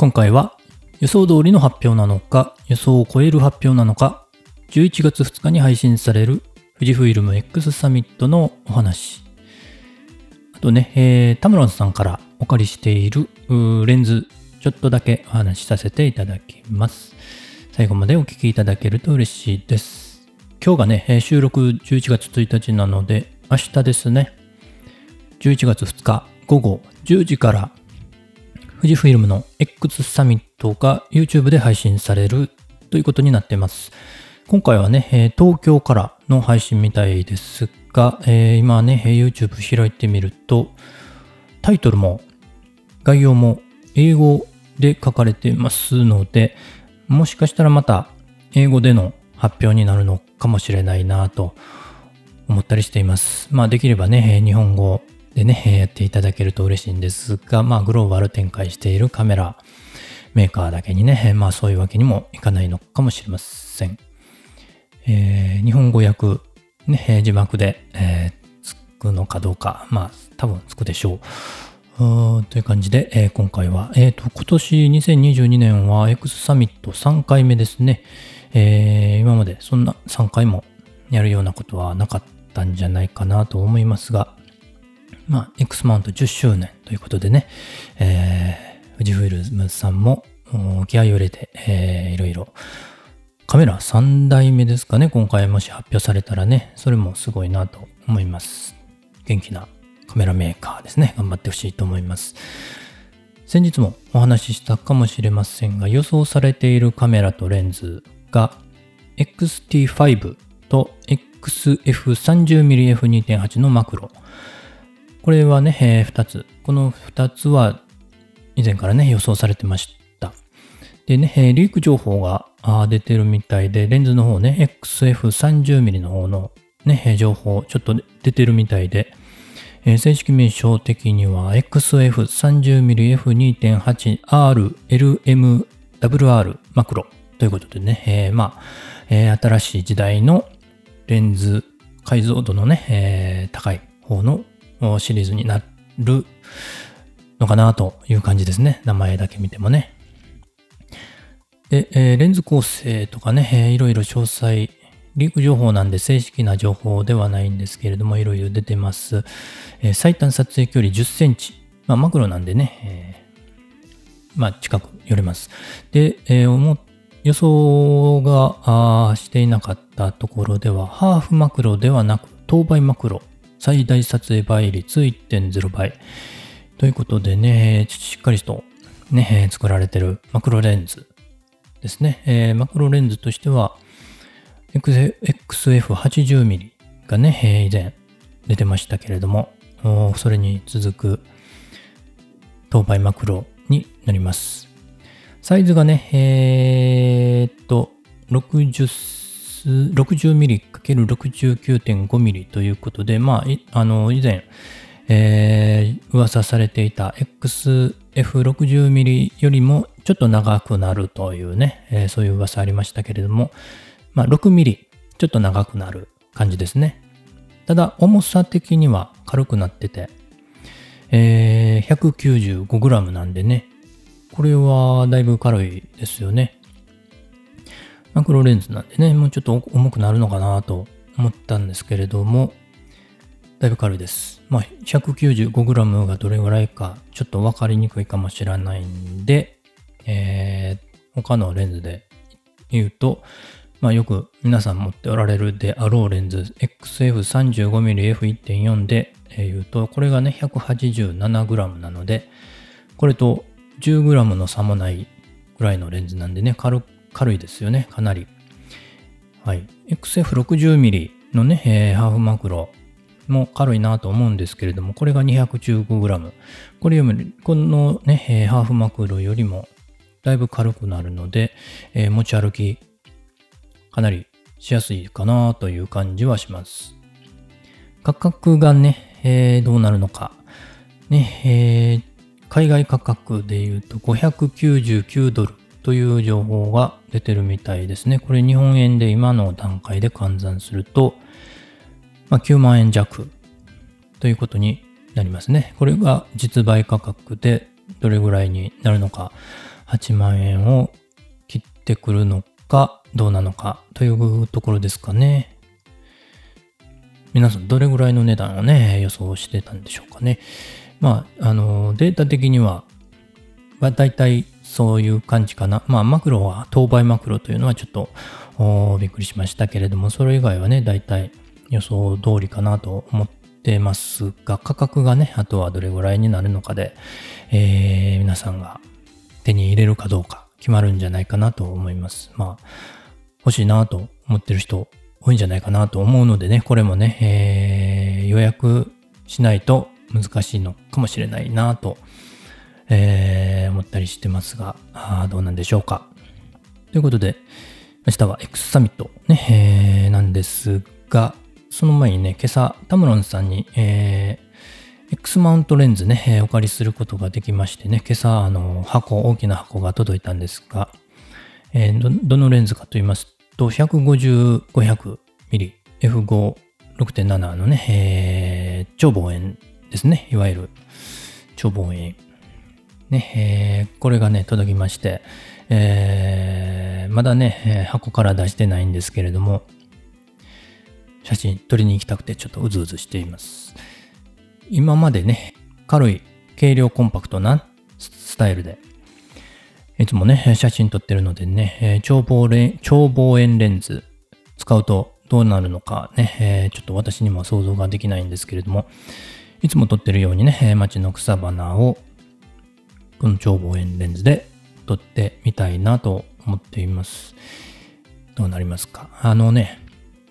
今回は予想通りの発表なのか、予想を超える発表なのか、11月2日に配信される富士フイルム X サミットのお話。あとね、えー、タムロンさんからお借りしているレンズ、ちょっとだけお話しさせていただきます。最後までお聞きいただけると嬉しいです。今日がね、収録11月1日なので、明日ですね、11月2日午後10時から富士フイルムの X サミットが YouTube で配信されるということになっています。今回はね、東京からの配信みたいですが、えー、今ね、YouTube 開いてみると、タイトルも概要も英語で書かれてますので、もしかしたらまた英語での発表になるのかもしれないなと思ったりしています。まあできればね、日本語でね、やっていただけると嬉しいんですが、まあ、グローバル展開しているカメラメーカーだけにね、まあ、そういうわけにもいかないのかもしれません。えー、日本語訳、ね、字幕で、えー、つくのかどうか、まあ、多分つくでしょう。うという感じで、えー、今回は、えっ、ー、と、今年2022年は X サミット3回目ですね。えー、今までそんな3回もやるようなことはなかったんじゃないかなと思いますが、まあ、X マウント10周年ということでね、えー、富士フイルムさんも気合を入れて、えー、いろいろカメラ3代目ですかね、今回もし発表されたらね、それもすごいなと思います。元気なカメラメーカーですね、頑張ってほしいと思います。先日もお話ししたかもしれませんが、予想されているカメラとレンズが XT5 と XF30mmF2.8 のマクロ。これはね、えー、2つ。この2つは以前からね、予想されてました。でね、えー、リーク情報が出てるみたいで、レンズの方ね、XF30mm の方のね、情報ちょっと出てるみたいで、えー、正式名称的には XF30mmF2.8RLMWR マクロということでね、えー、まあ、えー、新しい時代のレンズ解像度のね、え、高い方のシリーズになるのかなという感じですね。名前だけ見てもね。で、えー、レンズ構成とかね、えー、いろいろ詳細、リーク情報なんで正式な情報ではないんですけれども、いろいろ出てます。えー、最短撮影距離10センチ。まあ、マクロなんでね、えー、まあ、近く寄れます。で、えー、予想がしていなかったところでは、ハーフマクロではなく、等倍マクロ最大撮影倍率1.0倍。ということでね、しっかりとね、作られてるマクロレンズですね。えー、マクロレンズとしては、XF80mm がね、以前出てましたけれども、それに続く等倍マクロになります。サイズがね、えー、っと、60cm 60mm×69.5mm ということで、まあ、あの、以前、えー、噂されていた XF60mm よりもちょっと長くなるというね、えー、そういう噂ありましたけれども、まあ、6mm ちょっと長くなる感じですね。ただ、重さ的には軽くなってて、えー、195g なんでね、これはだいぶ軽いですよね。マクロレンズなんでね、もうちょっと重くなるのかなと思ったんですけれども、だいぶ軽いです。まあ、195g がどれぐらいかちょっと分かりにくいかもしれないんで、えー、他のレンズで言うと、まあ、よく皆さん持っておられるであろうレンズ XF35mmF1.4 で言うと、これがね 187g なので、これと 10g の差もないぐらいのレンズなんでね、軽軽いですよね、かなり。はい。XF60mm のね、えー、ハーフマクロも軽いなと思うんですけれども、これが 215g。これより、このね、えー、ハーフマクロよりもだいぶ軽くなるので、えー、持ち歩きかなりしやすいかなという感じはします。価格がね、えー、どうなるのか。ね、えー、海外価格で言うと599ドルという情報が出てるみたいですね。これ日本円で今の段階で換算すると、まあ、9万円弱ということになりますね。これが実売価格でどれぐらいになるのか8万円を切ってくるのかどうなのかというところですかね。皆さんどれぐらいの値段をね、予想してたんでしょうかね。まあ、あの、データ的には、まあ、大体そういう感じかな。まあ、マクロは、当倍マクロというのはちょっとびっくりしましたけれども、それ以外はね、大体予想通りかなと思ってますが、価格がね、あとはどれぐらいになるのかで、えー、皆さんが手に入れるかどうか決まるんじゃないかなと思います。まあ、欲しいなと思ってる人多いんじゃないかなと思うのでね、これもね、えー、予約しないと難しいのかもしれないなと、えー、思ったりしてますが、どうなんでしょうか。ということで、明日は X サミットね、えー、なんですが、その前にね、今朝、タムロンさんに、えー、X マウントレンズね、えー、お借りすることができましてね、今朝、あの、箱、大きな箱が届いたんですが、えー、ど、どのレンズかと言いますと、150、500ミリ、F5、6.7のね、えー、超望遠ですね。いわゆる超望遠。ね、えー、これがね、届きまして、えー、まだね、箱から出してないんですけれども、写真撮りに行きたくてちょっとうずうずしています。今までね、軽い、軽量コンパクトなスタイルで、いつもね、写真撮ってるのでね、超望遠超望遠レンズ使うとどうなるのかね、ちょっと私にも想像ができないんですけれども、いつも撮ってるようにね、街の草花をこの超望遠レンズで撮ってみたいなと思っています。どうなりますか？あのね、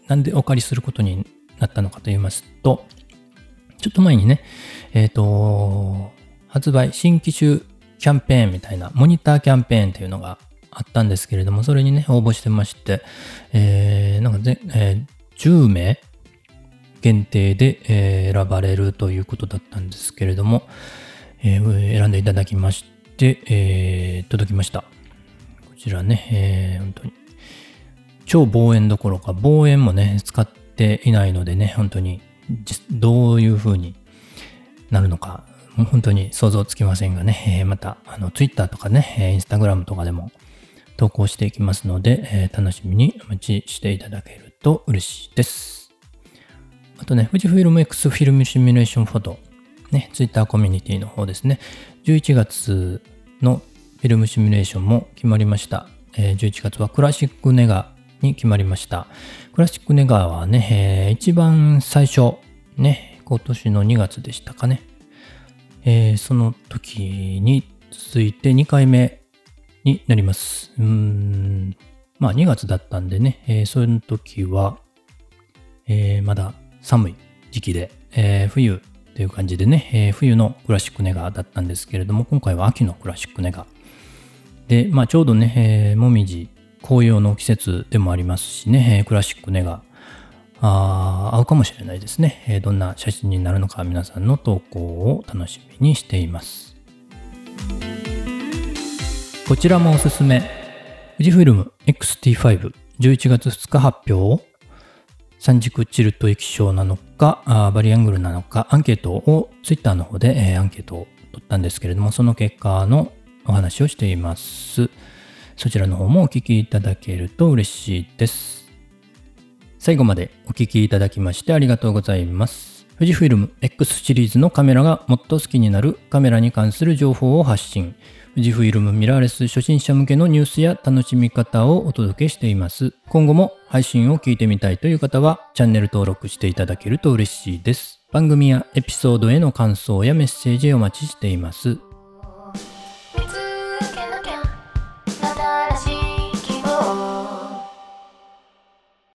なんでお借りすることになったのかと言いますと、ちょっと前にね、えっ、ー、と、発売、新機種キャンペーンみたいな、モニターキャンペーンっていうのがあったんですけれども、それにね、応募してまして、えー、なんかぜ、えー、10名限定で、えー、選ばれるということだったんですけれども、えー、選んでいただきまして、えー、届きました。こちらね、えー、本当に超望遠どころか望遠もね、使っていないのでね、本当にどういう風になるのか、本当に想像つきませんがね、えー、また、あの、Twitter とかね、Instagram とかでも投稿していきますので、えー、楽しみにお待ちしていただけると嬉しいです。あとね、富士フィルム X フィルムシミュレーションフォト、ね、Twitter コミュニティの方ですね、11月のフィルムシミュレーションも決まりました。えー、11月はクラシックネガに決まりました。クラシックネガはね、えー、一番最初、ね、今年の2月でしたかね。えー、その時に続いて2回目になります。うん、まあ2月だったんでね、えー、その時は、えー、まだ寒い時期で、えー、冬という感じでね、えー、冬のクラシックネガだったんですけれども、今回は秋のクラシックネガで、まあちょうどね、えー、もみじ、紅葉の季節でもありますしね、えー、クラシックネガあ合うかもしれないですね、えー、どんな写真になるのか皆さんの投稿を楽しみにしています。こちらもおすすめ。富士フィルム XT5 11月2日発表三軸チルト液晶なのかあ、バリアングルなのか、アンケートを Twitter の方で、えー、アンケートを取ったんですけれども、その結果のお話をしています。そちらの方もお聞きいただけると嬉しいです。最後までお聞きいただきましてありがとうございます。富士フィルム X シリーズのカメラがもっと好きになるカメラに関する情報を発信。富士フィルムミラーレス初心者向けのニュースや楽しみ方をお届けしています。今後も配信を聞いてみたいという方はチャンネル登録していただけると嬉しいです。番組やエピソードへの感想やメッセージをお待ちしています。